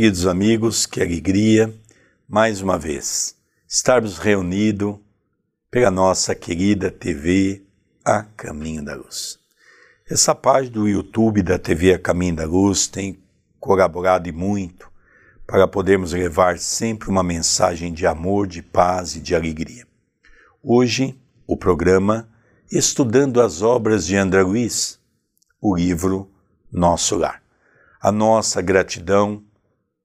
Queridos amigos, que alegria, mais uma vez, estarmos reunidos pela nossa querida TV A Caminho da Luz. Essa página do YouTube da TV A Caminho da Luz tem colaborado e muito para podermos levar sempre uma mensagem de amor, de paz e de alegria. Hoje, o programa Estudando as Obras de André Luiz, o livro Nosso Lar. A nossa gratidão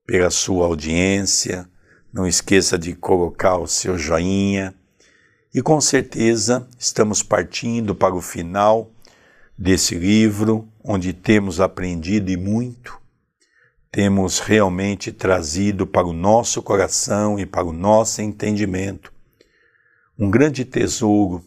pela sua audiência, não esqueça de colocar o seu joinha e com certeza estamos partindo para o final desse livro, onde temos aprendido e muito temos realmente trazido para o nosso coração e para o nosso entendimento um grande tesouro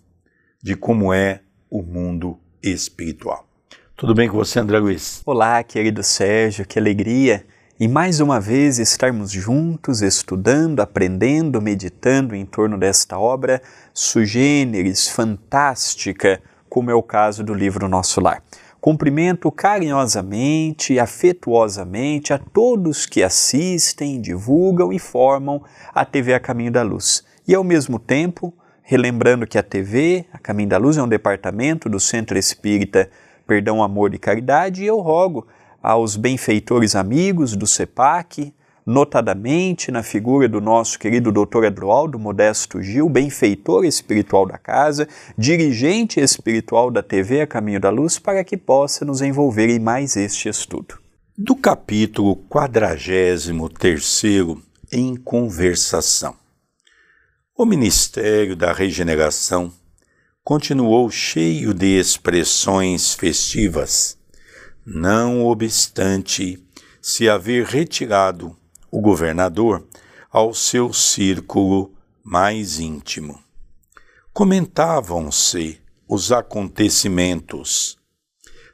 de como é o mundo espiritual. Tudo bem com você, André Luiz? Olá, querido Sérgio, que alegria! E mais uma vez estarmos juntos, estudando, aprendendo, meditando em torno desta obra sugêneres, fantástica, como é o caso do livro Nosso Lar. Cumprimento carinhosamente e afetuosamente a todos que assistem, divulgam e formam a TV A Caminho da Luz. E ao mesmo tempo, relembrando que a TV A Caminho da Luz é um departamento do Centro Espírita Perdão, Amor e Caridade, e eu rogo aos benfeitores amigos do CEPAC, notadamente na figura do nosso querido Dr. Eduardo Modesto Gil, benfeitor espiritual da casa, dirigente espiritual da TV A Caminho da Luz, para que possa nos envolver em mais este estudo. Do capítulo 43 em Conversação. O Ministério da Regeneração continuou cheio de expressões festivas, não obstante se haver retirado o governador ao seu círculo mais íntimo. Comentavam-se os acontecimentos.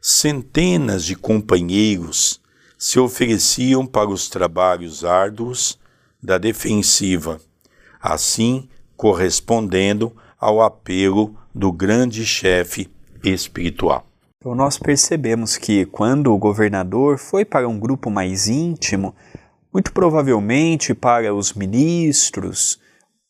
Centenas de companheiros se ofereciam para os trabalhos árduos da defensiva, assim correspondendo ao apelo do grande chefe espiritual. Então, nós percebemos que quando o governador foi para um grupo mais íntimo, muito provavelmente para os ministros,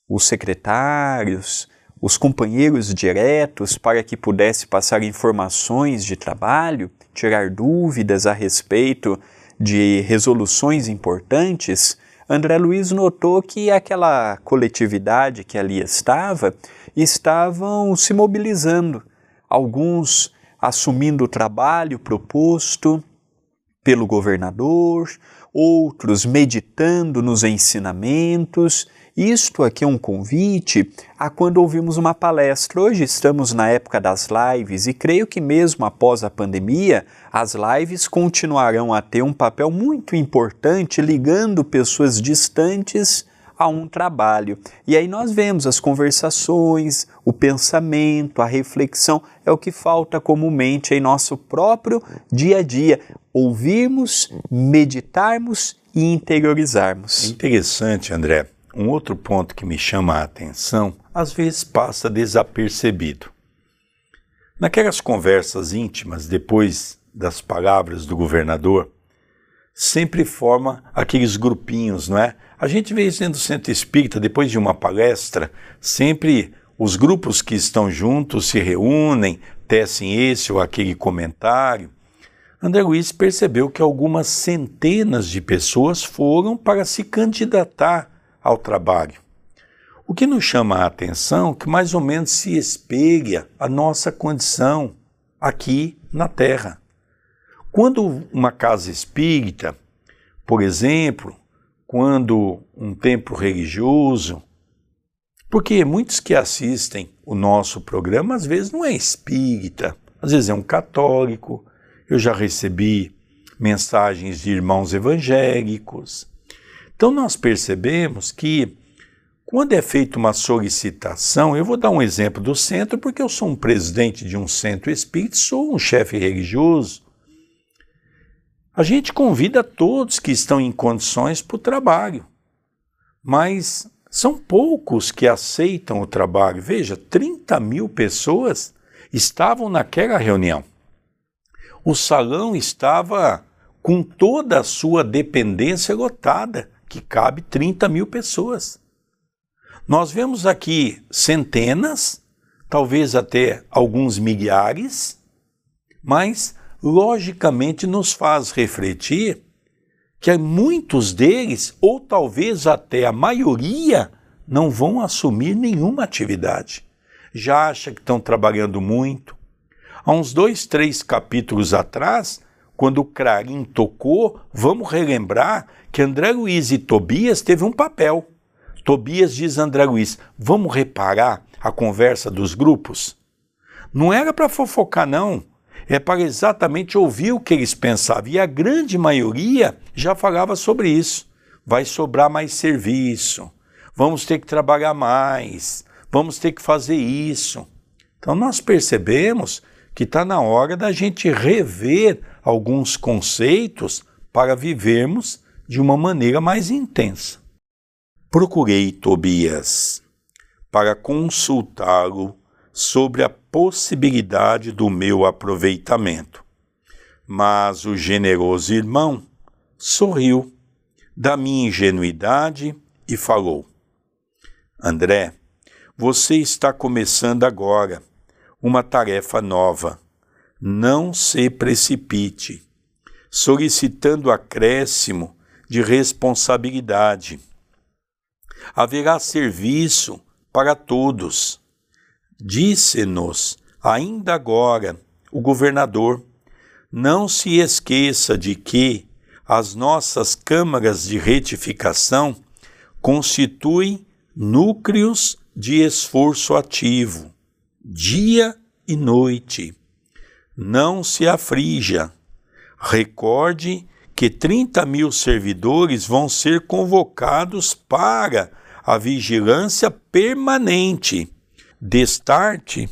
os secretários, os companheiros diretos, para que pudesse passar informações de trabalho, tirar dúvidas a respeito de resoluções importantes, André Luiz notou que aquela coletividade que ali estava estavam se mobilizando, alguns assumindo o trabalho proposto pelo governador, outros meditando nos ensinamentos. Isto aqui é um convite a quando ouvimos uma palestra. Hoje estamos na época das lives e creio que mesmo após a pandemia, as lives continuarão a ter um papel muito importante ligando pessoas distantes a um trabalho. E aí nós vemos as conversações, o pensamento, a reflexão, é o que falta comumente em nosso próprio dia a dia. Ouvirmos, meditarmos e interiorizarmos. É interessante, André. Um outro ponto que me chama a atenção, às vezes passa desapercebido. Naquelas conversas íntimas, depois das palavras do governador, sempre forma aqueles grupinhos, não é? A gente vê isso dentro do centro espírita, depois de uma palestra, sempre os grupos que estão juntos se reúnem, tecem esse ou aquele comentário. André Luiz percebeu que algumas centenas de pessoas foram para se candidatar ao trabalho. O que nos chama a atenção é que mais ou menos se espelha a nossa condição aqui na Terra. Quando uma casa espírita, por exemplo, quando um templo religioso, porque muitos que assistem o nosso programa às vezes não é espírita, às vezes é um católico. Eu já recebi mensagens de irmãos evangélicos. Então nós percebemos que quando é feita uma solicitação, eu vou dar um exemplo do centro, porque eu sou um presidente de um centro espírita, sou um chefe religioso. A gente convida todos que estão em condições para o trabalho, mas são poucos que aceitam o trabalho. Veja, 30 mil pessoas estavam naquela reunião. O salão estava com toda a sua dependência lotada, que cabe 30 mil pessoas. Nós vemos aqui centenas, talvez até alguns milhares, mas logicamente nos faz refletir que muitos deles, ou talvez até a maioria, não vão assumir nenhuma atividade. Já acha que estão trabalhando muito. Há uns dois, três capítulos atrás, quando o Clarim tocou, vamos relembrar que André Luiz e Tobias teve um papel. Tobias diz a André Luiz: vamos reparar a conversa dos grupos? Não era para fofocar, não. É para exatamente ouvir o que eles pensavam. E a grande maioria já falava sobre isso. Vai sobrar mais serviço, vamos ter que trabalhar mais, vamos ter que fazer isso. Então nós percebemos que está na hora da gente rever alguns conceitos para vivermos de uma maneira mais intensa. Procurei Tobias para consultá-lo sobre a possibilidade do meu aproveitamento. Mas o generoso irmão sorriu da minha ingenuidade e falou: André, você está começando agora uma tarefa nova. Não se precipite, solicitando acréscimo de responsabilidade. Haverá serviço para todos. Disse-nos ainda agora o governador: não se esqueça de que as nossas câmaras de retificação constituem núcleos de esforço ativo, dia e noite. Não se aflija. Recorde que 30 mil servidores vão ser convocados para a vigilância permanente. Destarte,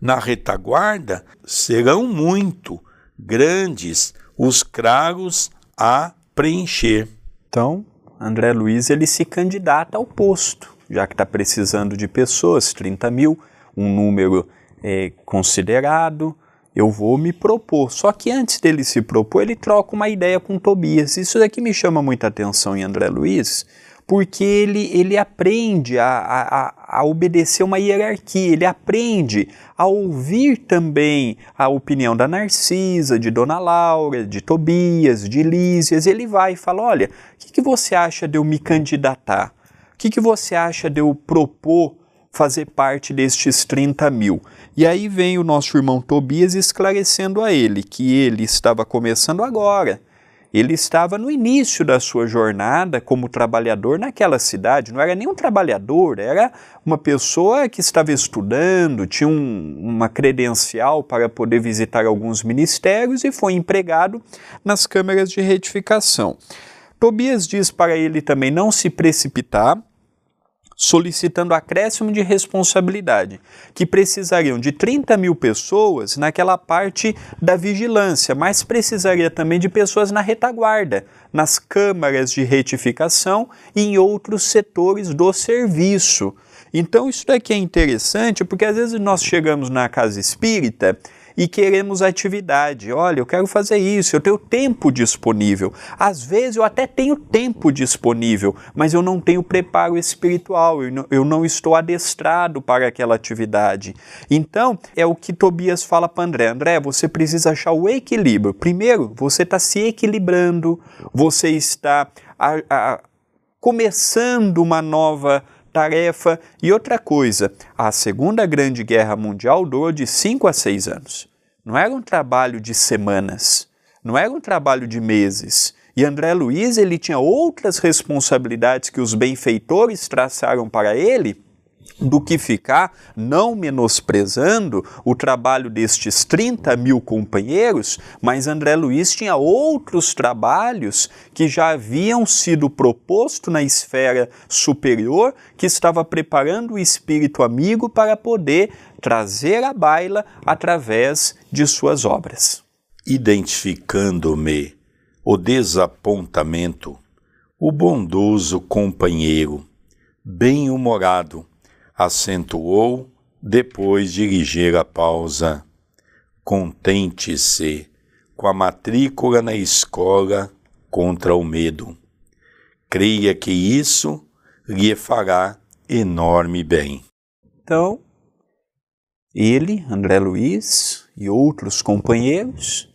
na retaguarda, serão muito grandes os cragos a preencher. Então, André Luiz ele se candidata ao posto, já que está precisando de pessoas, 30 mil, um número é, considerado, eu vou me propor. Só que antes dele se propor, ele troca uma ideia com Tobias. Isso daqui me chama muita atenção em André Luiz, porque ele, ele aprende a, a, a obedecer uma hierarquia, ele aprende a ouvir também a opinião da Narcisa, de Dona Laura, de Tobias, de Lísias. Ele vai e fala: Olha, o que, que você acha de eu me candidatar? O que, que você acha de eu propor fazer parte destes 30 mil? E aí vem o nosso irmão Tobias esclarecendo a ele que ele estava começando agora ele estava no início da sua jornada como trabalhador naquela cidade. Não era nem um trabalhador, era uma pessoa que estava estudando, tinha um, uma credencial para poder visitar alguns ministérios e foi empregado nas câmeras de retificação. Tobias diz para ele também não se precipitar, solicitando acréscimo de responsabilidade, que precisariam de 30 mil pessoas naquela parte da vigilância, mas precisaria também de pessoas na retaguarda, nas câmaras de retificação e em outros setores do serviço. Então, isso daqui é interessante porque às vezes nós chegamos na casa espírita e queremos atividade. Olha, eu quero fazer isso, eu tenho tempo disponível. Às vezes eu até tenho tempo disponível, mas eu não tenho preparo espiritual, eu não, eu não estou adestrado para aquela atividade. Então, é o que Tobias fala para André: André, você precisa achar o equilíbrio. Primeiro, você está se equilibrando, você está a, a, começando uma nova tarefa. E outra coisa, a Segunda Grande Guerra Mundial durou de 5 a 6 anos. Não era um trabalho de semanas, não era um trabalho de meses. E André Luiz ele tinha outras responsabilidades que os benfeitores traçaram para ele do que ficar não menosprezando o trabalho destes 30 mil companheiros, mas André Luiz tinha outros trabalhos que já haviam sido proposto na esfera superior, que estava preparando o espírito amigo para poder trazer a baila através de suas obras. Identificando-me o desapontamento, o bondoso companheiro, bem-humorado, acentuou depois de ligeira pausa. Contente-se com a matrícula na escola contra o medo. Creia que isso lhe fará enorme bem. Então, ele, André Luiz e outros companheiros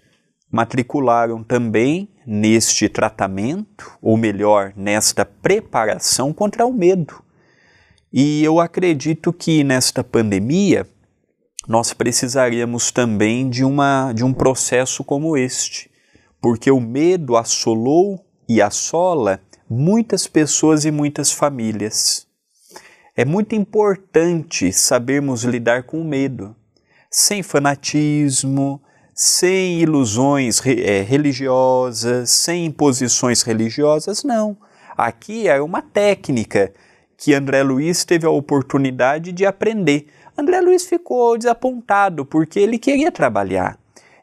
matricularam também neste tratamento, ou melhor, nesta preparação contra o medo. E eu acredito que nesta pandemia nós precisaríamos também de, uma, de um processo como este, porque o medo assolou e assola muitas pessoas e muitas famílias. É muito importante sabermos lidar com o medo, sem fanatismo, sem ilusões é, religiosas, sem imposições religiosas, não. Aqui é uma técnica que André Luiz teve a oportunidade de aprender. André Luiz ficou desapontado porque ele queria trabalhar,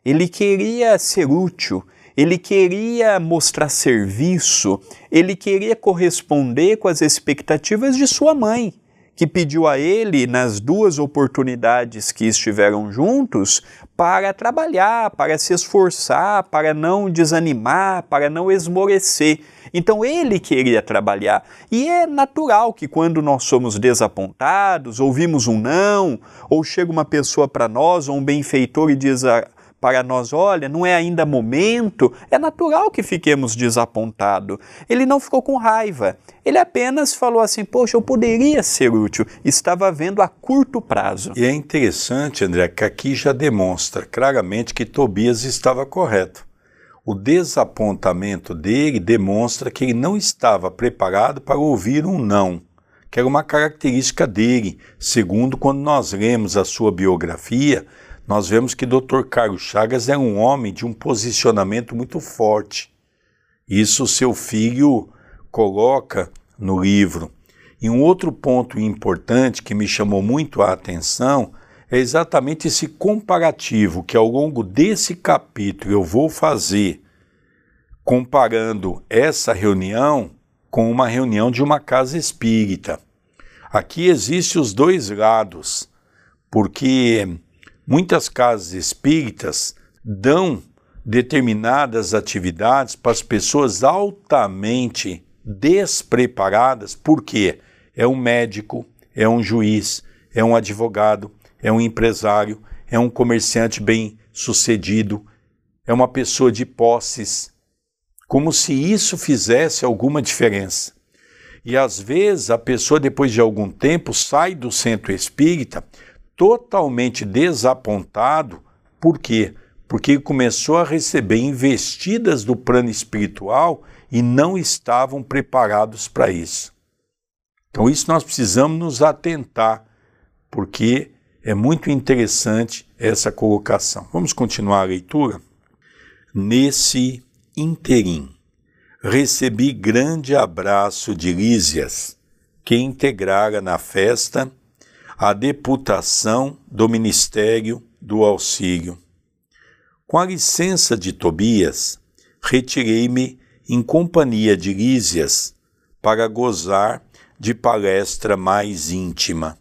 ele queria ser útil, ele queria mostrar serviço, ele queria corresponder com as expectativas de sua mãe, que pediu a ele, nas duas oportunidades que estiveram juntos, para trabalhar, para se esforçar, para não desanimar, para não esmorecer. Então ele queria trabalhar. E é natural que quando nós somos desapontados, ouvimos um não, ou chega uma pessoa para nós, ou um benfeitor e diz: para nós, olha, não é ainda momento, é natural que fiquemos desapontados. Ele não ficou com raiva, ele apenas falou assim: Poxa, eu poderia ser útil, estava vendo a curto prazo. E é interessante, André, que aqui já demonstra claramente que Tobias estava correto. O desapontamento dele demonstra que ele não estava preparado para ouvir um não, que era uma característica dele. Segundo, quando nós lemos a sua biografia, nós vemos que Dr. Carlos Chagas é um homem de um posicionamento muito forte. Isso seu filho coloca no livro. E um outro ponto importante que me chamou muito a atenção é exatamente esse comparativo que ao longo desse capítulo eu vou fazer, comparando essa reunião com uma reunião de uma casa espírita. Aqui existem os dois lados, porque Muitas casas espíritas dão determinadas atividades para as pessoas altamente despreparadas, porque é um médico, é um juiz, é um advogado, é um empresário, é um comerciante bem sucedido, é uma pessoa de posses, como se isso fizesse alguma diferença. E às vezes a pessoa, depois de algum tempo, sai do centro espírita totalmente desapontado. Por quê? Porque começou a receber investidas do plano espiritual e não estavam preparados para isso. Então, isso nós precisamos nos atentar, porque é muito interessante essa colocação. Vamos continuar a leitura? Nesse interim, recebi grande abraço de Lísias, que integrara na festa a deputação do Ministério do Auxílio. Com a licença de Tobias, retirei-me em companhia de Lísias para gozar de palestra mais íntima.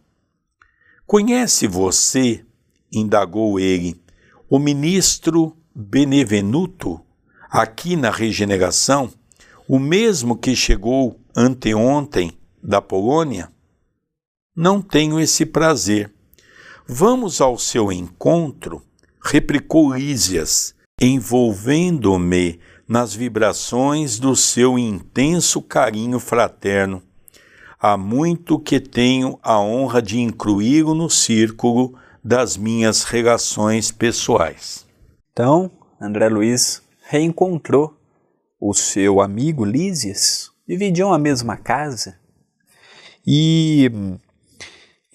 Conhece você, indagou ele, o ministro Benevenuto, aqui na regeneração, o mesmo que chegou anteontem da Polônia? Não tenho esse prazer. Vamos ao seu encontro, replicou Lísias, envolvendo-me nas vibrações do seu intenso carinho fraterno. Há muito que tenho a honra de incluí-lo no círculo das minhas relações pessoais. Então, André Luiz reencontrou o seu amigo Lísias, dividiam a mesma casa. E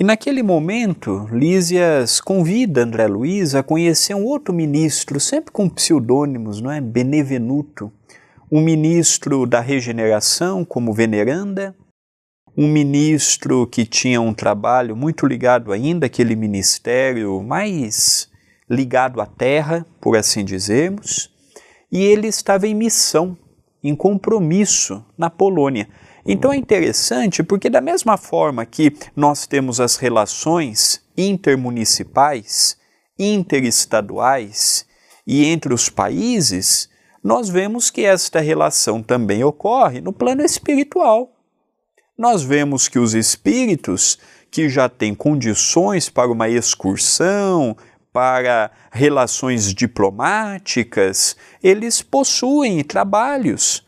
e naquele momento, Lísias convida André Luiz a conhecer um outro ministro, sempre com pseudônimos, não é? Benevenuto, um ministro da regeneração, como veneranda, um ministro que tinha um trabalho muito ligado ainda àquele ministério mais ligado à terra, por assim dizermos, e ele estava em missão, em compromisso na Polônia. Então é interessante porque, da mesma forma que nós temos as relações intermunicipais, interestaduais e entre os países, nós vemos que esta relação também ocorre no plano espiritual. Nós vemos que os espíritos que já têm condições para uma excursão, para relações diplomáticas, eles possuem trabalhos.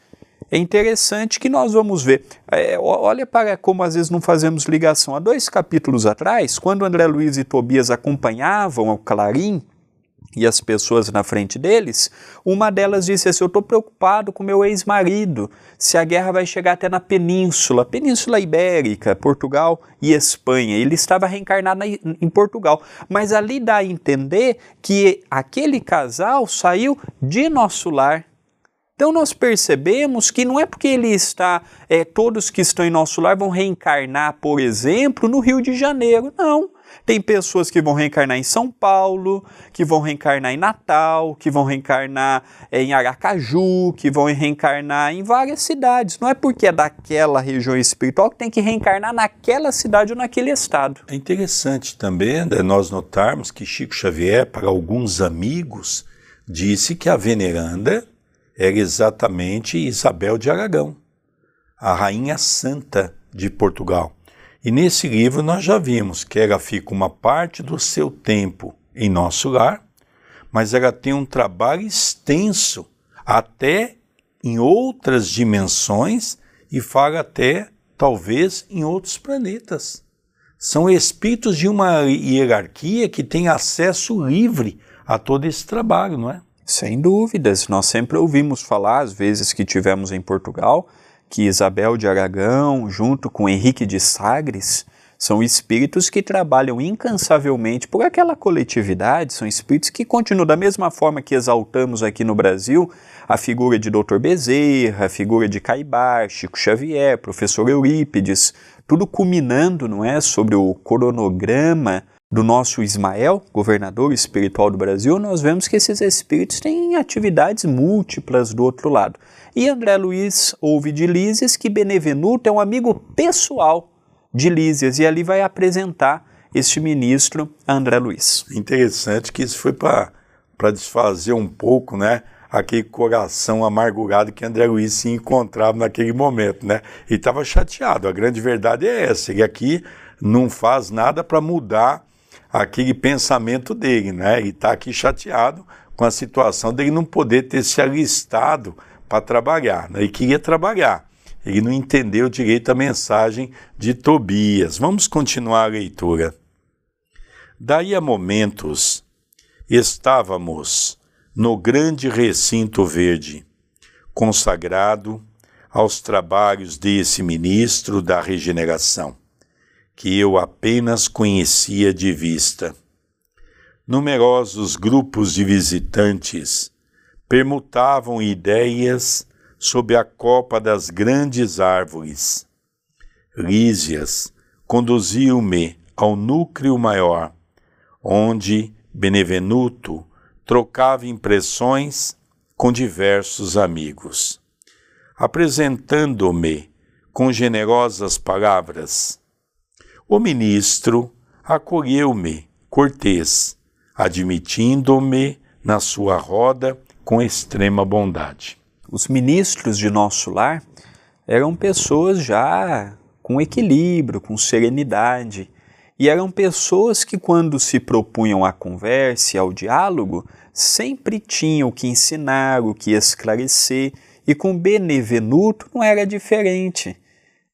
É interessante que nós vamos ver. É, olha para como às vezes não fazemos ligação. Há dois capítulos atrás, quando André Luiz e Tobias acompanhavam o Clarim, e as pessoas na frente deles, uma delas disse assim: Eu estou preocupado com meu ex-marido, se a guerra vai chegar até na península, Península Ibérica, Portugal e Espanha. Ele estava reencarnado em Portugal, mas ali dá a entender que aquele casal saiu de nosso lar. Então nós percebemos que não é porque ele está, é, todos que estão em nosso lar vão reencarnar, por exemplo, no Rio de Janeiro. Não. Tem pessoas que vão reencarnar em São Paulo, que vão reencarnar em Natal, que vão reencarnar eh, em Aracaju, que vão reencarnar em várias cidades. Não é porque é daquela região espiritual que tem que reencarnar naquela cidade ou naquele estado. É interessante também né, nós notarmos que Chico Xavier, para alguns amigos, disse que a veneranda era exatamente Isabel de Aragão, a rainha santa de Portugal. E nesse livro nós já vimos que ela fica uma parte do seu tempo em nosso lar, mas ela tem um trabalho extenso até em outras dimensões e fala até talvez em outros planetas. São espíritos de uma hierarquia que tem acesso livre a todo esse trabalho, não é? Sem dúvidas. Nós sempre ouvimos falar, às vezes que tivemos em Portugal, que Isabel de Aragão, junto com Henrique de Sagres, são espíritos que trabalham incansavelmente por aquela coletividade, são espíritos que continuam da mesma forma que exaltamos aqui no Brasil a figura de Dr. Bezerra, a figura de Caibar, Chico Xavier, professor Eurípides, tudo culminando, não é, sobre o cronograma do nosso Ismael, governador espiritual do Brasil, nós vemos que esses espíritos têm atividades múltiplas do outro lado. E André Luiz ouve de Lísias que Benevenuto é um amigo pessoal de Lísias e ali vai apresentar este ministro André Luiz. Interessante que isso foi para desfazer um pouco, né? Aquele coração amargurado que André Luiz se encontrava naquele momento, né? E estava chateado. A grande verdade é essa. Ele aqui não faz nada para mudar aquele pensamento dele, né? E está aqui chateado com a situação dele não poder ter se alistado para trabalhar, né? e queria trabalhar. Ele não entendeu direito a mensagem de Tobias. Vamos continuar a leitura. Daí a momentos estávamos no grande recinto verde, consagrado aos trabalhos desse ministro da regeneração, que eu apenas conhecia de vista. Numerosos grupos de visitantes permutavam ideias sob a copa das grandes árvores. Lísias conduziu-me ao núcleo maior, onde Benevenuto trocava impressões com diversos amigos. Apresentando-me com generosas palavras, o ministro acolheu-me cortês, admitindo-me na sua roda com extrema bondade. Os ministros de nosso lar eram pessoas já com equilíbrio, com serenidade, e eram pessoas que, quando se propunham à conversa e ao diálogo, sempre tinham o que ensinar, o que esclarecer, e com Benevenuto não era diferente.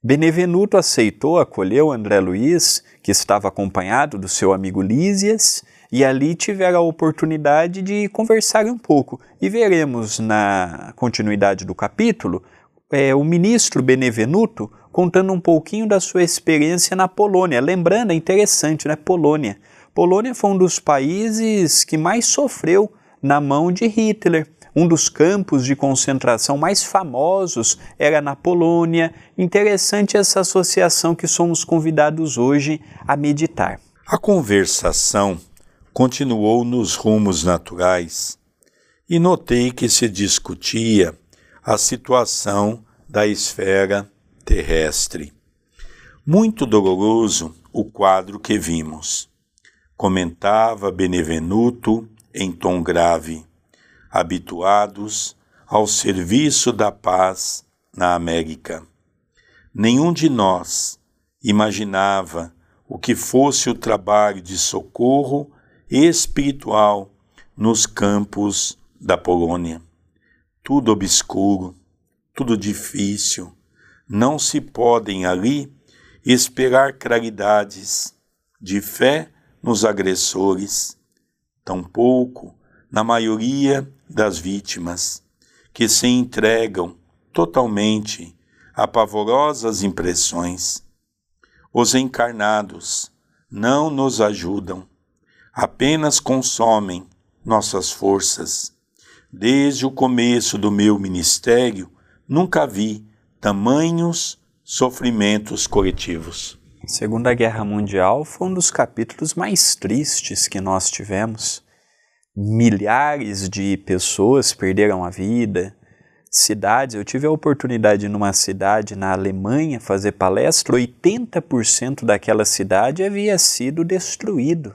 Benevenuto aceitou, acolheu André Luiz, que estava acompanhado do seu amigo Lísias, e ali tiveram a oportunidade de conversar um pouco. E veremos na continuidade do capítulo é, o ministro Benevenuto contando um pouquinho da sua experiência na Polônia. Lembrando, é interessante, né? Polônia. Polônia foi um dos países que mais sofreu na mão de Hitler. Um dos campos de concentração mais famosos era na Polônia. Interessante essa associação que somos convidados hoje a meditar. A conversação continuou nos rumos naturais e notei que se discutia a situação da esfera terrestre. Muito doloroso o quadro que vimos. Comentava Benevenuto em tom grave. Habituados ao serviço da paz na América. Nenhum de nós imaginava o que fosse o trabalho de socorro espiritual nos campos da Polônia. Tudo obscuro, tudo difícil, não se podem ali esperar claridades de fé nos agressores, tampouco na maioria das vítimas, que se entregam totalmente a pavorosas impressões. Os encarnados não nos ajudam, apenas consomem nossas forças. Desde o começo do meu ministério, nunca vi tamanhos sofrimentos coletivos. Segunda Guerra Mundial foi um dos capítulos mais tristes que nós tivemos. Milhares de pessoas perderam a vida, cidades. Eu tive a oportunidade numa cidade na Alemanha fazer palestra, 80% daquela cidade havia sido destruído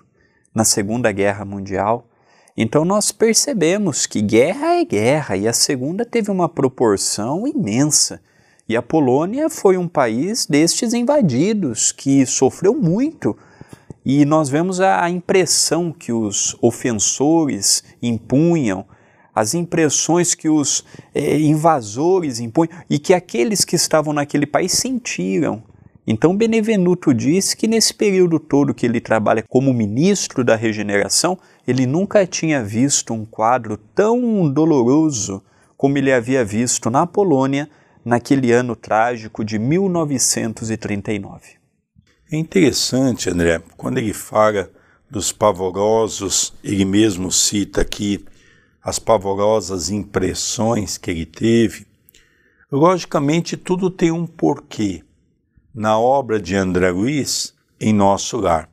na Segunda Guerra Mundial. Então nós percebemos que guerra é guerra e a segunda teve uma proporção imensa. E a Polônia foi um país destes invadidos que sofreu muito. E nós vemos a impressão que os ofensores impunham, as impressões que os é, invasores impunham e que aqueles que estavam naquele país sentiram. Então Benevenuto diz que nesse período todo que ele trabalha como ministro da regeneração, ele nunca tinha visto um quadro tão doloroso como ele havia visto na Polônia naquele ano trágico de 1939. É interessante, André, quando ele fala dos pavorosos, ele mesmo cita aqui as pavorosas impressões que ele teve. Logicamente, tudo tem um porquê na obra de André Luiz em nosso lar.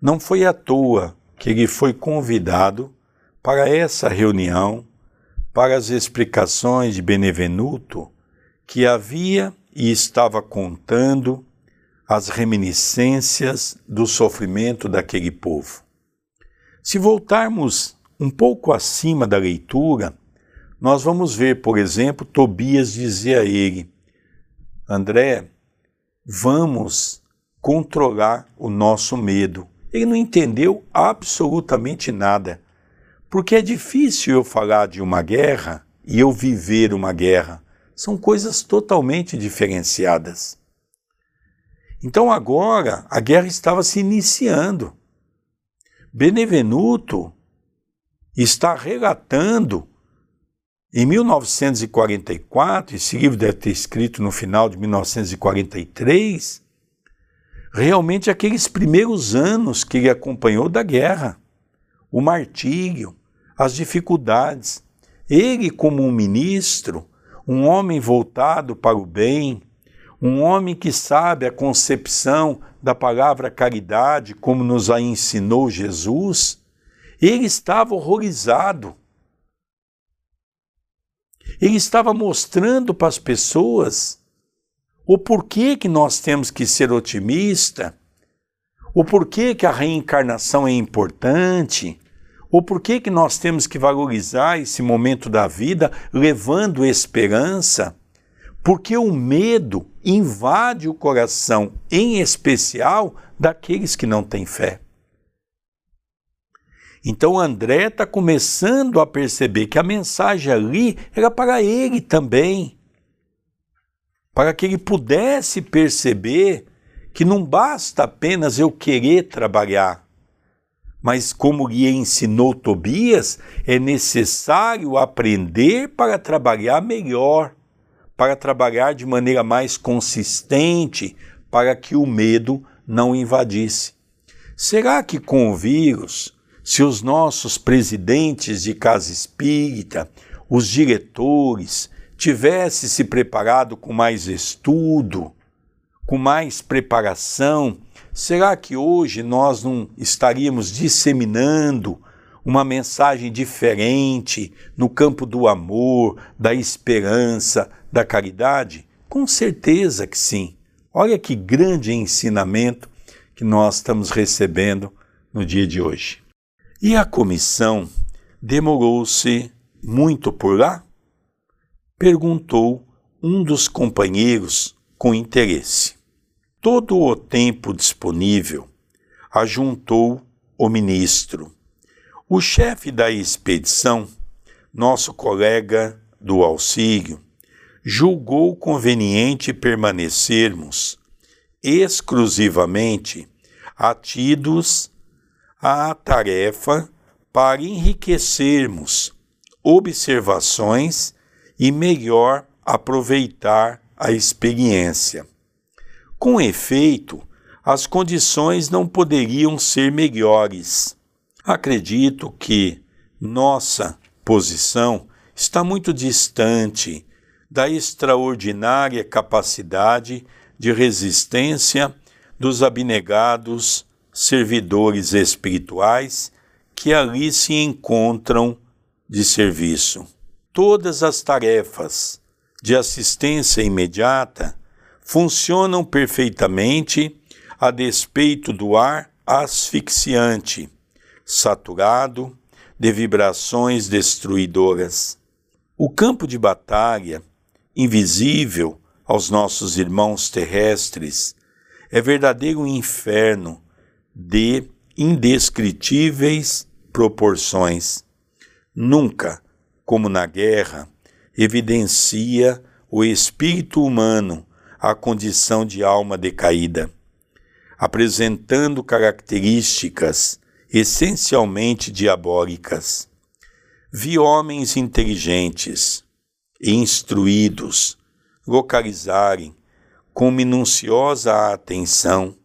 Não foi à toa que ele foi convidado para essa reunião, para as explicações de Benevenuto que havia e estava contando as reminiscências do sofrimento daquele povo. Se voltarmos um pouco acima da leitura, nós vamos ver, por exemplo, Tobias dizer a ele: André, vamos controlar o nosso medo. Ele não entendeu absolutamente nada, porque é difícil eu falar de uma guerra e eu viver uma guerra são coisas totalmente diferenciadas. Então agora a guerra estava se iniciando. Benevenuto está relatando em 1944, esse livro deve ter escrito no final de 1943, realmente aqueles primeiros anos que ele acompanhou da guerra, o martírio, as dificuldades. Ele, como um ministro, um homem voltado para o bem, um homem que sabe a concepção da palavra caridade, como nos a ensinou Jesus, ele estava horrorizado. Ele estava mostrando para as pessoas o porquê que nós temos que ser otimista, o porquê que a reencarnação é importante, ou por que, que nós temos que valorizar esse momento da vida levando esperança? Porque o medo invade o coração, em especial daqueles que não têm fé. Então André está começando a perceber que a mensagem ali era para ele também. Para que ele pudesse perceber que não basta apenas eu querer trabalhar, mas como lhe ensinou Tobias, é necessário aprender para trabalhar melhor, para trabalhar de maneira mais consistente, para que o medo não invadisse. Será que com o vírus, se os nossos presidentes de casa espírita, os diretores, tivessem se preparado com mais estudo, com mais preparação, Será que hoje nós não estaríamos disseminando uma mensagem diferente no campo do amor, da esperança, da caridade? Com certeza que sim. Olha que grande ensinamento que nós estamos recebendo no dia de hoje. E a comissão demorou-se muito por lá? Perguntou um dos companheiros com interesse. Todo o tempo disponível, ajuntou o ministro. O chefe da expedição, nosso colega do auxílio, julgou conveniente permanecermos exclusivamente atidos à tarefa para enriquecermos observações e melhor aproveitar a experiência. Com efeito, as condições não poderiam ser melhores. Acredito que nossa posição está muito distante da extraordinária capacidade de resistência dos abnegados servidores espirituais que ali se encontram de serviço. Todas as tarefas de assistência imediata funcionam perfeitamente a despeito do ar asfixiante, saturado de vibrações destruidoras. O campo de batalha, invisível aos nossos irmãos terrestres, é verdadeiro inferno de indescritíveis proporções. Nunca, como na guerra, evidencia o espírito humano a condição de alma decaída, apresentando características essencialmente diabólicas. Vi homens inteligentes instruídos localizarem com minuciosa atenção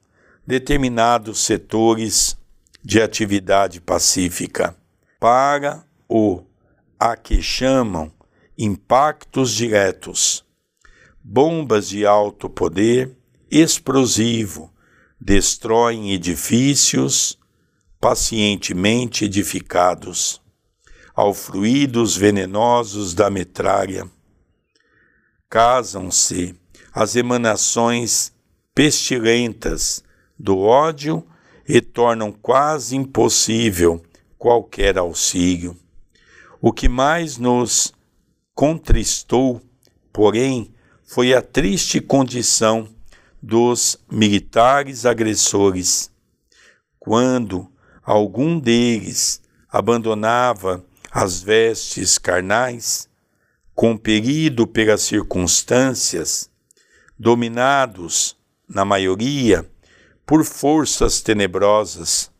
determinados setores de atividade pacífica para o a que chamam impactos diretos, bombas de alto poder explosivo destroem edifícios pacientemente edificados, ao fluidos venenosos da metralha. Casam-se as emanações pestilentas do ódio e tornam quase impossível qualquer auxílio. O que mais nos contristou, porém, foi a triste condição dos militares agressores. Quando algum deles abandonava as vestes carnais, compelido pelas circunstâncias, dominados, na maioria, por forças tenebrosas,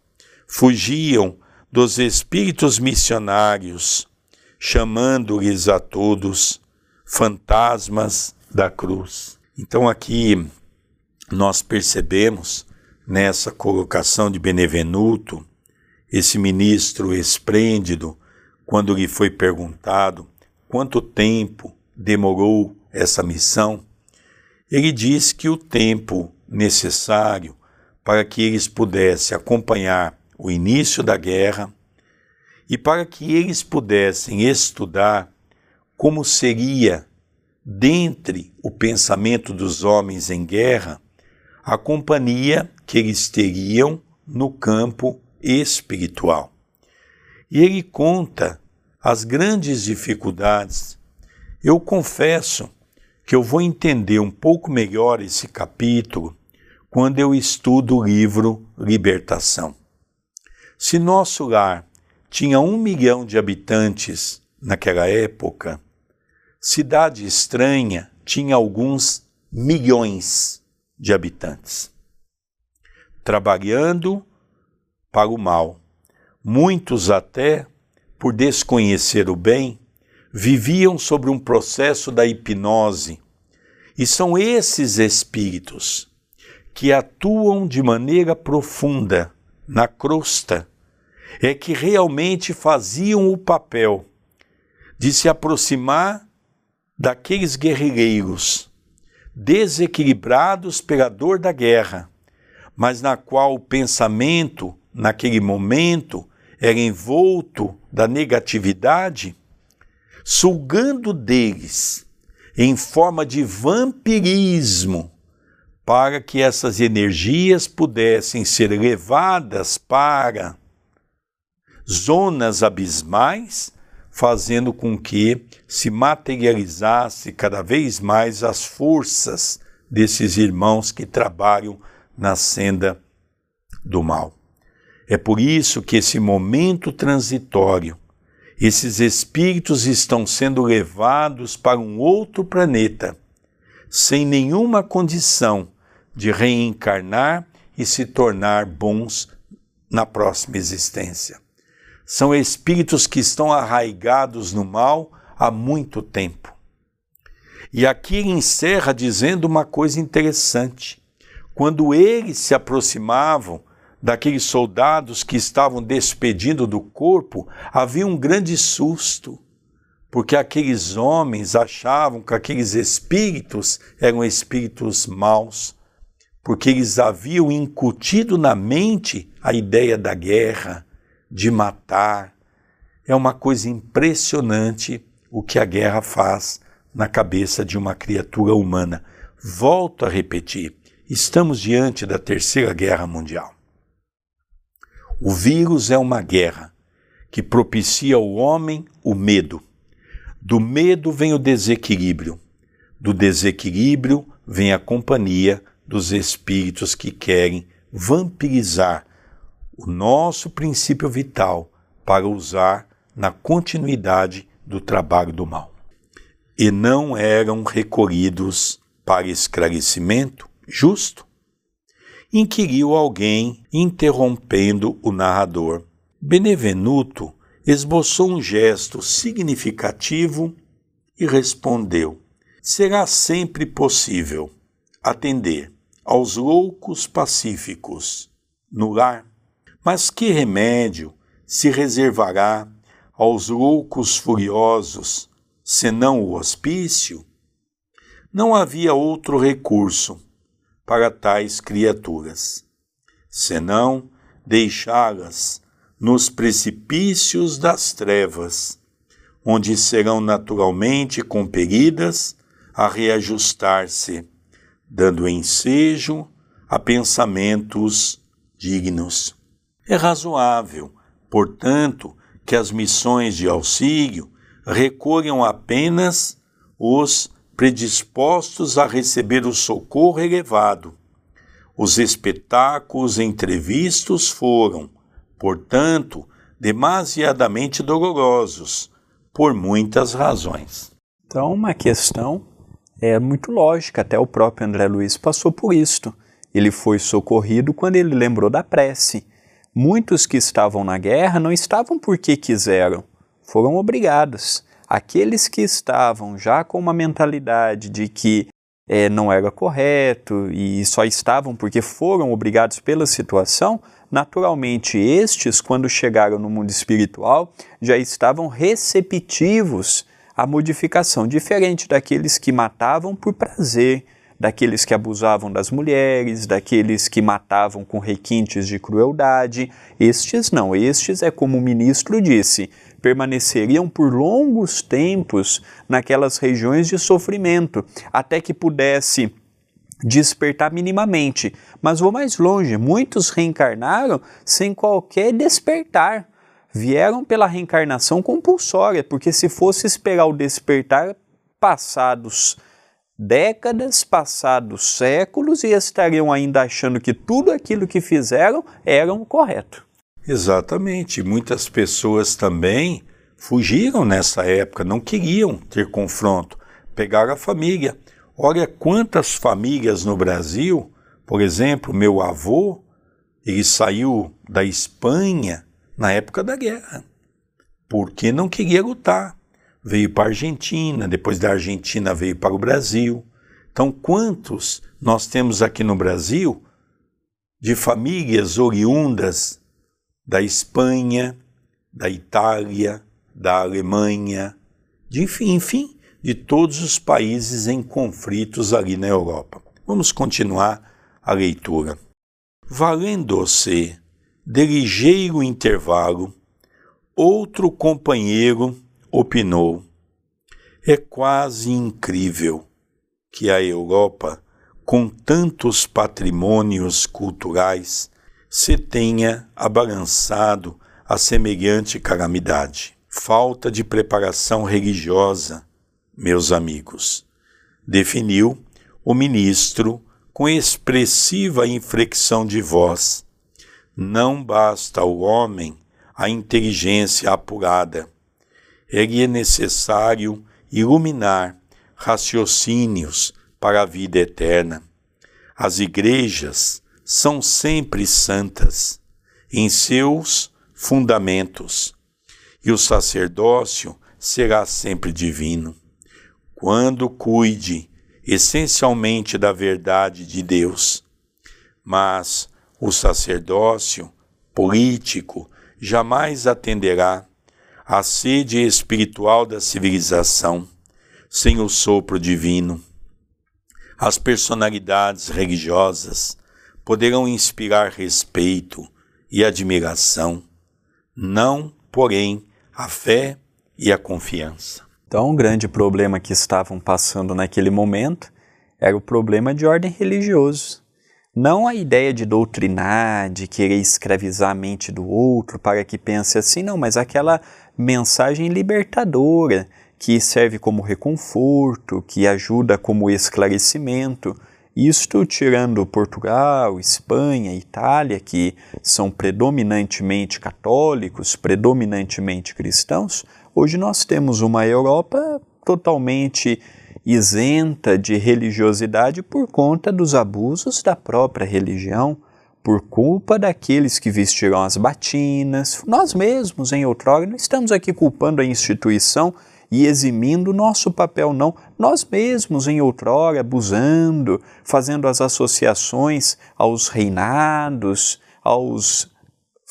fugiam dos espíritos missionários, chamando-lhes a todos fantasmas da cruz. Então aqui nós percebemos nessa colocação de Benevenuto, esse ministro esplêndido, quando lhe foi perguntado quanto tempo demorou essa missão, ele diz que o tempo necessário para que eles pudessem acompanhar o início da guerra e para que eles pudessem estudar como seria, dentre o pensamento dos homens em guerra, a companhia que eles teriam no campo espiritual. E ele conta as grandes dificuldades. Eu confesso que eu vou entender um pouco melhor esse capítulo quando eu estudo o livro Libertação. Se nosso lar tinha um milhão de habitantes naquela época, cidade estranha tinha alguns milhões de habitantes. Trabalhando para o mal. Muitos até, por desconhecer o bem, viviam sobre um processo da hipnose. E são esses espíritos que atuam de maneira profunda na crosta é que realmente faziam o papel de se aproximar daqueles guerrilheiros desequilibrados pela dor da guerra, mas na qual o pensamento, naquele momento, era envolto da negatividade, sugando deles em forma de vampirismo para que essas energias pudessem ser levadas para zonas abismais, fazendo com que se materializasse cada vez mais as forças desses irmãos que trabalham na senda do mal. É por isso que esse momento transitório, esses espíritos estão sendo levados para um outro planeta, sem nenhuma condição de reencarnar e se tornar bons na próxima existência. São espíritos que estão arraigados no mal há muito tempo. E aqui encerra dizendo uma coisa interessante. Quando eles se aproximavam daqueles soldados que estavam despedindo do corpo, havia um grande susto, porque aqueles homens achavam que aqueles espíritos eram espíritos maus, porque eles haviam incutido na mente a ideia da guerra, de matar. É uma coisa impressionante o que a guerra faz na cabeça de uma criatura humana. Volto a repetir: estamos diante da Terceira Guerra Mundial. O vírus é uma guerra que propicia ao homem o medo. Do medo vem o desequilíbrio. Do desequilíbrio vem a companhia dos espíritos que querem vampirizar o nosso princípio vital para usar na continuidade do trabalho do mal. E não eram recolhidos para esclarecimento justo? Inquiriu alguém, interrompendo o narrador. Benevenuto esboçou um gesto significativo e respondeu: Será sempre possível atender aos loucos pacíficos no lar. Mas que remédio se reservará aos loucos furiosos, senão o hospício? Não havia outro recurso para tais criaturas, senão deixá-las nos precipícios das trevas, onde serão naturalmente compelidas a reajustar-se dando ensejo a pensamentos dignos. É razoável, portanto, que as missões de auxílio recolham apenas os predispostos a receber o socorro elevado. Os espetáculos entrevistos foram, portanto, demasiadamente dolorosos, por muitas razões. Então, uma questão é muito lógica, até o próprio André Luiz passou por isto. Ele foi socorrido quando ele lembrou da prece. Muitos que estavam na guerra não estavam porque quiseram, foram obrigados. Aqueles que estavam já com uma mentalidade de que é, não era correto e só estavam porque foram obrigados pela situação, naturalmente estes, quando chegaram no mundo espiritual, já estavam receptivos a modificação, diferente daqueles que matavam por prazer, daqueles que abusavam das mulheres, daqueles que matavam com requintes de crueldade. Estes não, estes é como o ministro disse, permaneceriam por longos tempos naquelas regiões de sofrimento, até que pudesse despertar minimamente. Mas vou mais longe, muitos reencarnaram sem qualquer despertar vieram pela reencarnação compulsória, porque se fosse esperar o despertar passados décadas, passados séculos, e estariam ainda achando que tudo aquilo que fizeram era correto. Exatamente. Muitas pessoas também fugiram nessa época, não queriam ter confronto, pegaram a família. Olha quantas famílias no Brasil, por exemplo, meu avô, ele saiu da Espanha na época da guerra, porque não queria lutar. Veio para a Argentina, depois da Argentina veio para o Brasil. Então, quantos nós temos aqui no Brasil de famílias oriundas da Espanha, da Itália, da Alemanha, de enfim, enfim, de todos os países em conflitos ali na Europa. Vamos continuar a leitura. Valendo-se de ligeiro intervalo, outro companheiro opinou: É quase incrível que a Europa, com tantos patrimônios culturais, se tenha abalançado a semelhante calamidade. falta de preparação religiosa, meus amigos, definiu o ministro com expressiva inflexão de voz. Não basta ao homem a inteligência apurada. Ele é necessário iluminar raciocínios para a vida eterna. As igrejas são sempre santas em seus fundamentos, e o sacerdócio será sempre divino. Quando cuide essencialmente da verdade de Deus, mas o sacerdócio político jamais atenderá à sede espiritual da civilização sem o sopro divino. As personalidades religiosas poderão inspirar respeito e admiração, não, porém, a fé e a confiança. Então, o grande problema que estavam passando naquele momento era o problema de ordem religioso. Não a ideia de doutrinar, de querer escravizar a mente do outro para que pense assim, não, mas aquela mensagem libertadora que serve como reconforto, que ajuda como esclarecimento. Isto tirando Portugal, Espanha, Itália, que são predominantemente católicos, predominantemente cristãos, hoje nós temos uma Europa totalmente isenta de religiosidade por conta dos abusos da própria religião, por culpa daqueles que vestiram as batinas. Nós mesmos, em outrora, não estamos aqui culpando a instituição e eximindo nosso papel, não. Nós mesmos, em outrora, abusando, fazendo as associações aos reinados, aos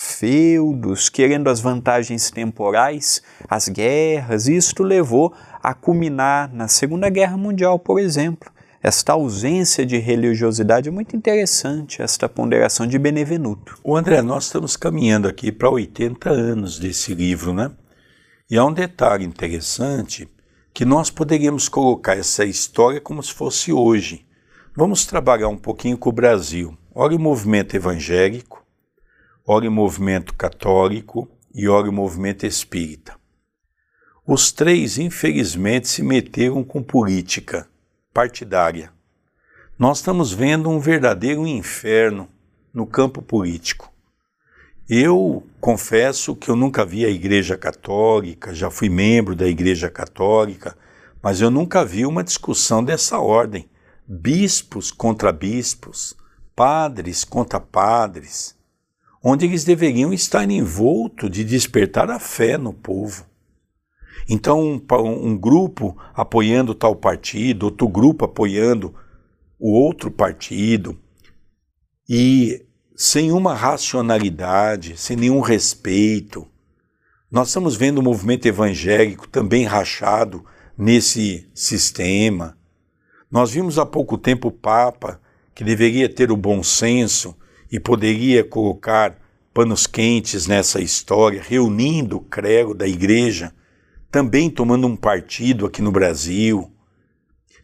feudos, querendo as vantagens temporais, as guerras, isto levou a culminar na Segunda Guerra Mundial, por exemplo. Esta ausência de religiosidade é muito interessante, esta ponderação de Benevenuto. O André, nós estamos caminhando aqui para 80 anos desse livro, né? E há um detalhe interessante que nós poderíamos colocar essa história como se fosse hoje. Vamos trabalhar um pouquinho com o Brasil. Olha o movimento evangélico, olha o movimento católico e olha o movimento espírita. Os três, infelizmente, se meteram com política partidária. Nós estamos vendo um verdadeiro inferno no campo político. Eu confesso que eu nunca vi a Igreja Católica, já fui membro da Igreja Católica, mas eu nunca vi uma discussão dessa ordem. Bispos contra bispos, padres contra padres, onde eles deveriam estar envolto de despertar a fé no povo. Então, um, um, grupo apoiando tal partido, outro grupo apoiando o outro partido, e sem uma racionalidade, sem nenhum respeito. Nós estamos vendo o movimento evangélico também rachado nesse sistema. Nós vimos há pouco tempo o Papa, que deveria ter o bom senso e poderia colocar panos quentes nessa história, reunindo o clero da igreja, também tomando um partido aqui no Brasil.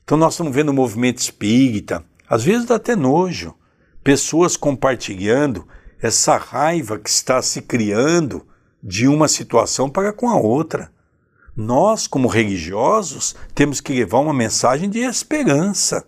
Então nós estamos vendo o movimento espírita, às vezes dá até nojo pessoas compartilhando essa raiva que está se criando de uma situação para com a outra. Nós, como religiosos, temos que levar uma mensagem de esperança.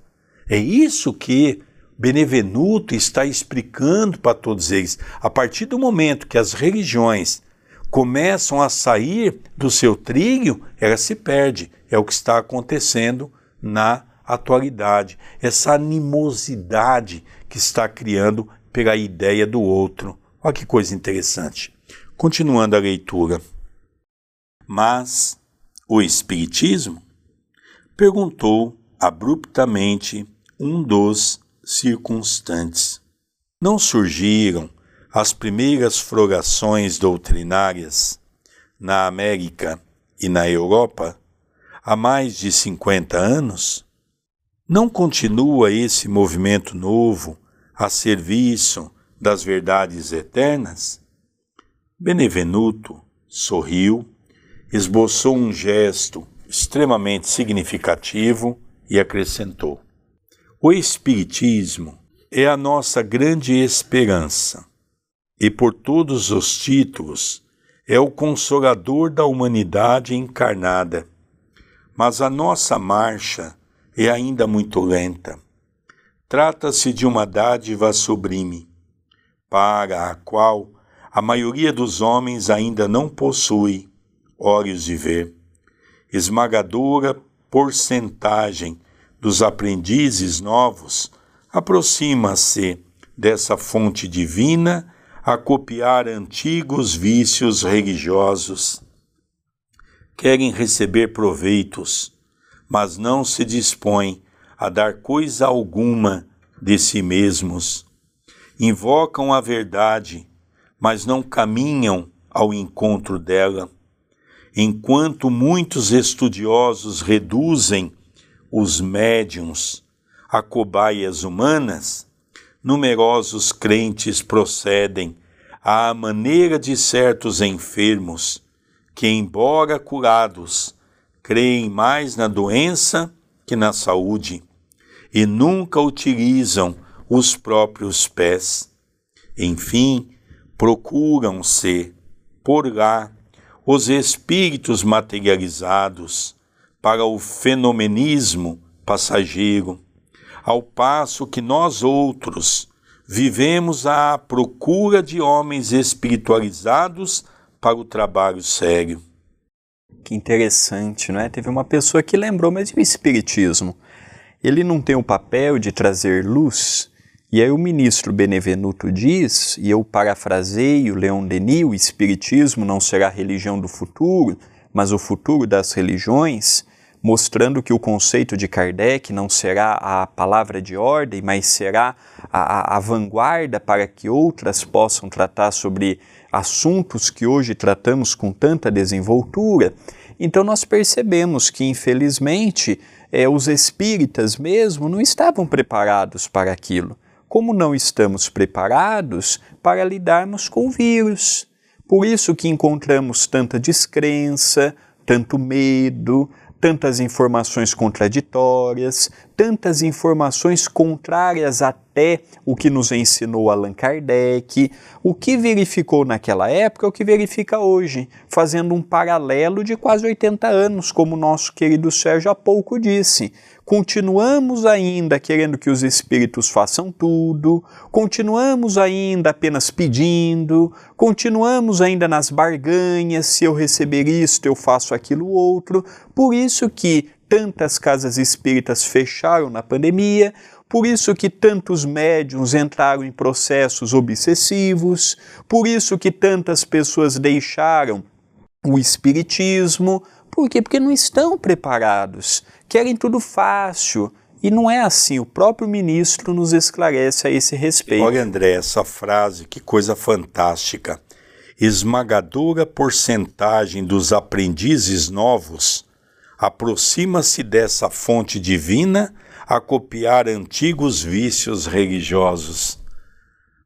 É isso que Benevenuto está explicando para todos eles. A partir do momento que as religiões começam a sair do seu trilho, ela se perde. É o que está acontecendo na atualidade. Essa animosidade que está criando pela ideia do outro. Olha que coisa interessante. Continuando a leitura. Mas o Espiritismo? Perguntou abruptamente um dos circunstantes. Não surgiram as primeiras florações doutrinárias na América e na Europa há mais de 50 anos? Não continua esse movimento novo a serviço das verdades eternas? Benevenuto sorriu, esboçou um gesto extremamente significativo e acrescentou: O Espiritismo é a nossa grande esperança, e por todos os títulos é o consolador da humanidade encarnada. Mas a nossa marcha é ainda muito lenta. Trata-se de uma dádiva sublime, para a qual a maioria dos homens ainda não possui olhos de ver. Esmagadora porcentagem dos aprendizes novos aproxima-se dessa fonte divina a copiar antigos vícios religiosos. Querem receber proveitos, mas não se dispõem a dar coisa alguma de si mesmos. Invocam a verdade, mas não caminham ao encontro dela. Enquanto muitos estudiosos reduzem os médiums a cobaias humanas, numerosos crentes procedem à maneira de certos enfermos que, embora curados, creem mais na doença que na saúde e nunca utilizam os próprios pés. Enfim, procuram-se por lá os espíritos materializados para o fenomenismo passageiro ao passo que nós outros vivemos à procura de homens espiritualizados para o trabalho sério. Que interessante, não é? Teve uma pessoa que lembrou, mas e o Espiritismo? Ele não tem o papel de trazer luz? E aí o ministro Benevenuto diz, e eu parafraseio Leon Denis, o Espiritismo não será a religião do futuro, mas o futuro das religiões, mostrando que o conceito de Kardec não será a palavra de ordem, mas será a, a, a, vanguarda para que outras possam tratar sobre assuntos que hoje tratamos com tanta desenvoltura. Então nós percebemos que, infelizmente, é, os espíritas mesmo não estavam preparados para aquilo. Como não estamos preparados para lidarmos com o vírus. Por isso que encontramos tanta descrença, tanto medo, tantas informações contraditórias, tantas informações contrárias até o que nos ensinou Allan Kardec, o que verificou naquela época é o que verifica hoje, fazendo um paralelo de quase 80 anos, como o nosso querido Sérgio há pouco disse. Continuamos ainda querendo que os espíritos façam tudo, continuamos ainda apenas pedindo, continuamos ainda nas barganhas, se eu receber isto, eu faço aquilo outro. Por isso que tantas casas espíritas fecharam na pandemia, por isso que tantos médiums entraram em processos obsessivos, por isso que tantas pessoas deixaram o espiritismo, por quê? Porque não estão preparados, querem tudo fácil. E não é assim, o próprio ministro nos esclarece a esse respeito. Olha, André, essa frase, que coisa fantástica. Esmagadora porcentagem dos aprendizes novos aproxima-se dessa fonte divina a copiar antigos vícios religiosos.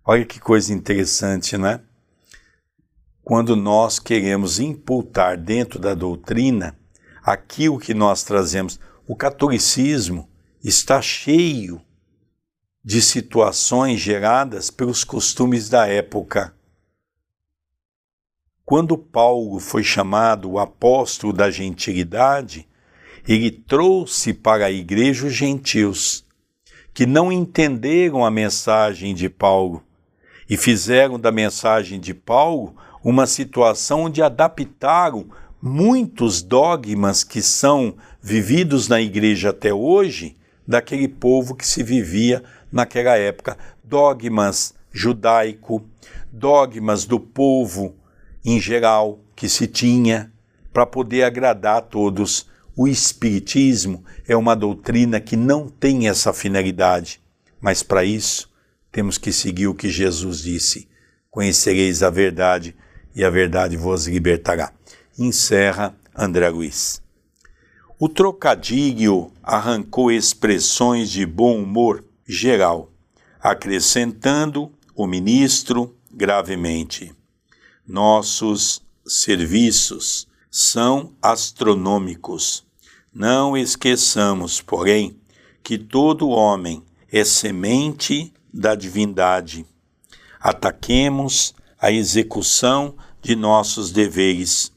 Olha que coisa interessante, né? Quando nós queremos imputar dentro da doutrina aquilo que nós trazemos. O catolicismo está cheio de situações geradas pelos costumes da época. Quando Paulo foi chamado o apóstolo da gentilidade, ele trouxe para a igreja os gentios, que não entenderam a mensagem de Paulo e fizeram da mensagem de Paulo uma situação onde adaptaram muitos dogmas que são vividos na igreja até hoje daquele povo que se vivia naquela época. Dogmas judaico, dogmas do povo em geral que se tinha para poder agradar a todos. O Espiritismo é uma doutrina que não tem essa finalidade, mas para isso temos que seguir o que Jesus disse: Conhecereis a verdade e a verdade vos libertará. Encerra André Luiz. O trocadilho arrancou expressões de bom humor geral, acrescentando o ministro gravemente: Nossos serviços são astronômicos. Não esqueçamos, porém, que todo homem é semente da divindade. Ataquemos a execução de nossos deveres,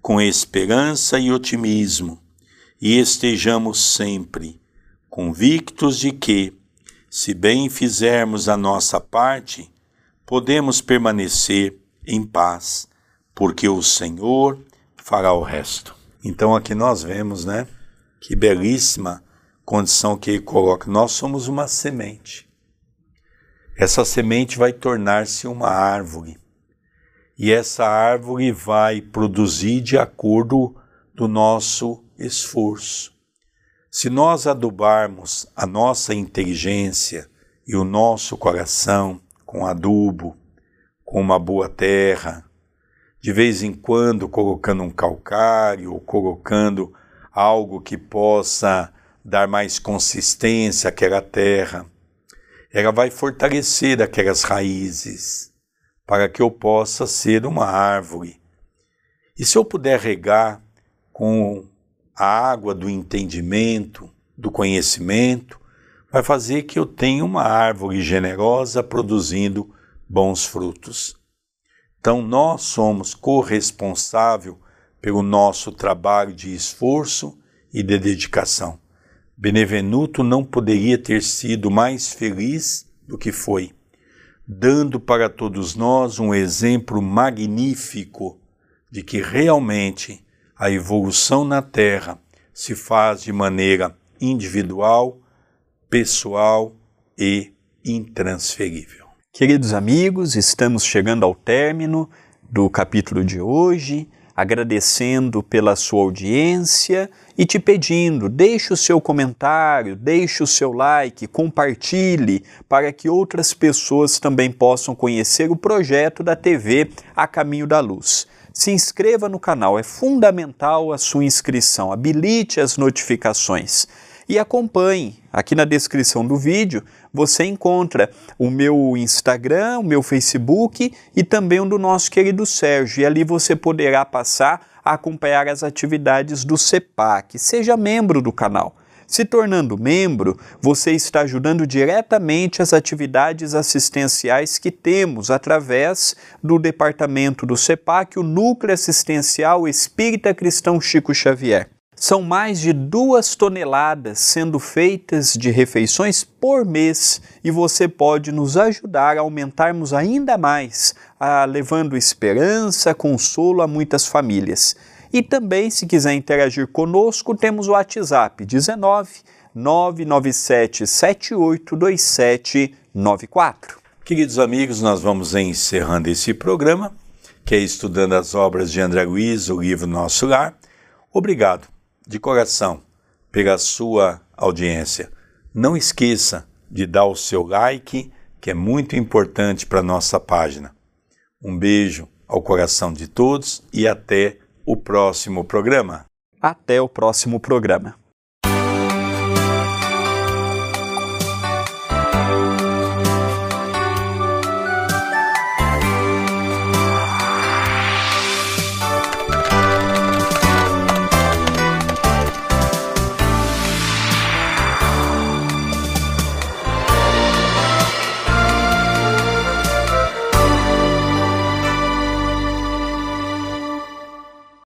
com esperança e otimismo, e estejamos sempre convictos de que, se bem fizermos a nossa parte, podemos permanecer em paz, porque o Senhor fará o resto. Então aqui nós vemos, né? Que belíssima condição que ele coloca. Nós somos uma semente. Essa semente vai tornar-se uma árvore. E essa árvore vai produzir de acordo do nosso esforço. Se nós adubarmos a nossa inteligência e o nosso coração com adubo, com uma boa terra, de vez em quando colocando um calcário ou colocando algo que possa dar mais consistência àquela terra. Ela vai fortalecer aquelas raízes para que eu possa ser uma árvore. E se eu puder regar com a água do entendimento, do conhecimento, vai fazer que eu tenha uma árvore generosa produzindo bons frutos. Então, nós somos corresponsável pelo nosso trabalho de esforço e de dedicação. Benevenuto não poderia ter sido mais feliz do que foi, dando para todos nós um exemplo magnífico de que realmente a evolução na Terra se faz de maneira individual, pessoal e intransferível. Queridos amigos, estamos chegando ao término do capítulo de hoje, agradecendo pela sua audiência e te pedindo, deixe o seu comentário, deixe o seu like, compartilhe para que outras pessoas também possam conhecer o projeto da TV A Caminho da Luz. Se inscreva no canal, é fundamental a sua inscrição, habilite as notificações e acompanhe. Aqui na descrição do vídeo você encontra o meu Instagram, o meu Facebook e também o do nosso querido Sérgio. E ali você poderá passar a acompanhar as atividades do CEPAC. Seja membro do canal. Se tornando membro, você está ajudando diretamente as atividades assistenciais que temos através do departamento do CEPAC, o Núcleo Assistencial Espírita Cristão Chico Xavier. São mais de duas toneladas sendo feitas de refeições por mês e você pode nos ajudar a aumentarmos ainda mais, a, levando esperança, consolo a muitas famílias. E também, se quiser interagir conosco, temos o WhatsApp 19 997 782794. Queridos amigos, nós vamos encerrando esse programa, que é Estudando as Obras de André Luiz, o livro Nosso Lar. Obrigado de coração pela sua audiência. Não esqueça de dar o seu like, que é muito importante para nossa página. Um beijo ao coração de todos e até o próximo programa. Até o próximo programa.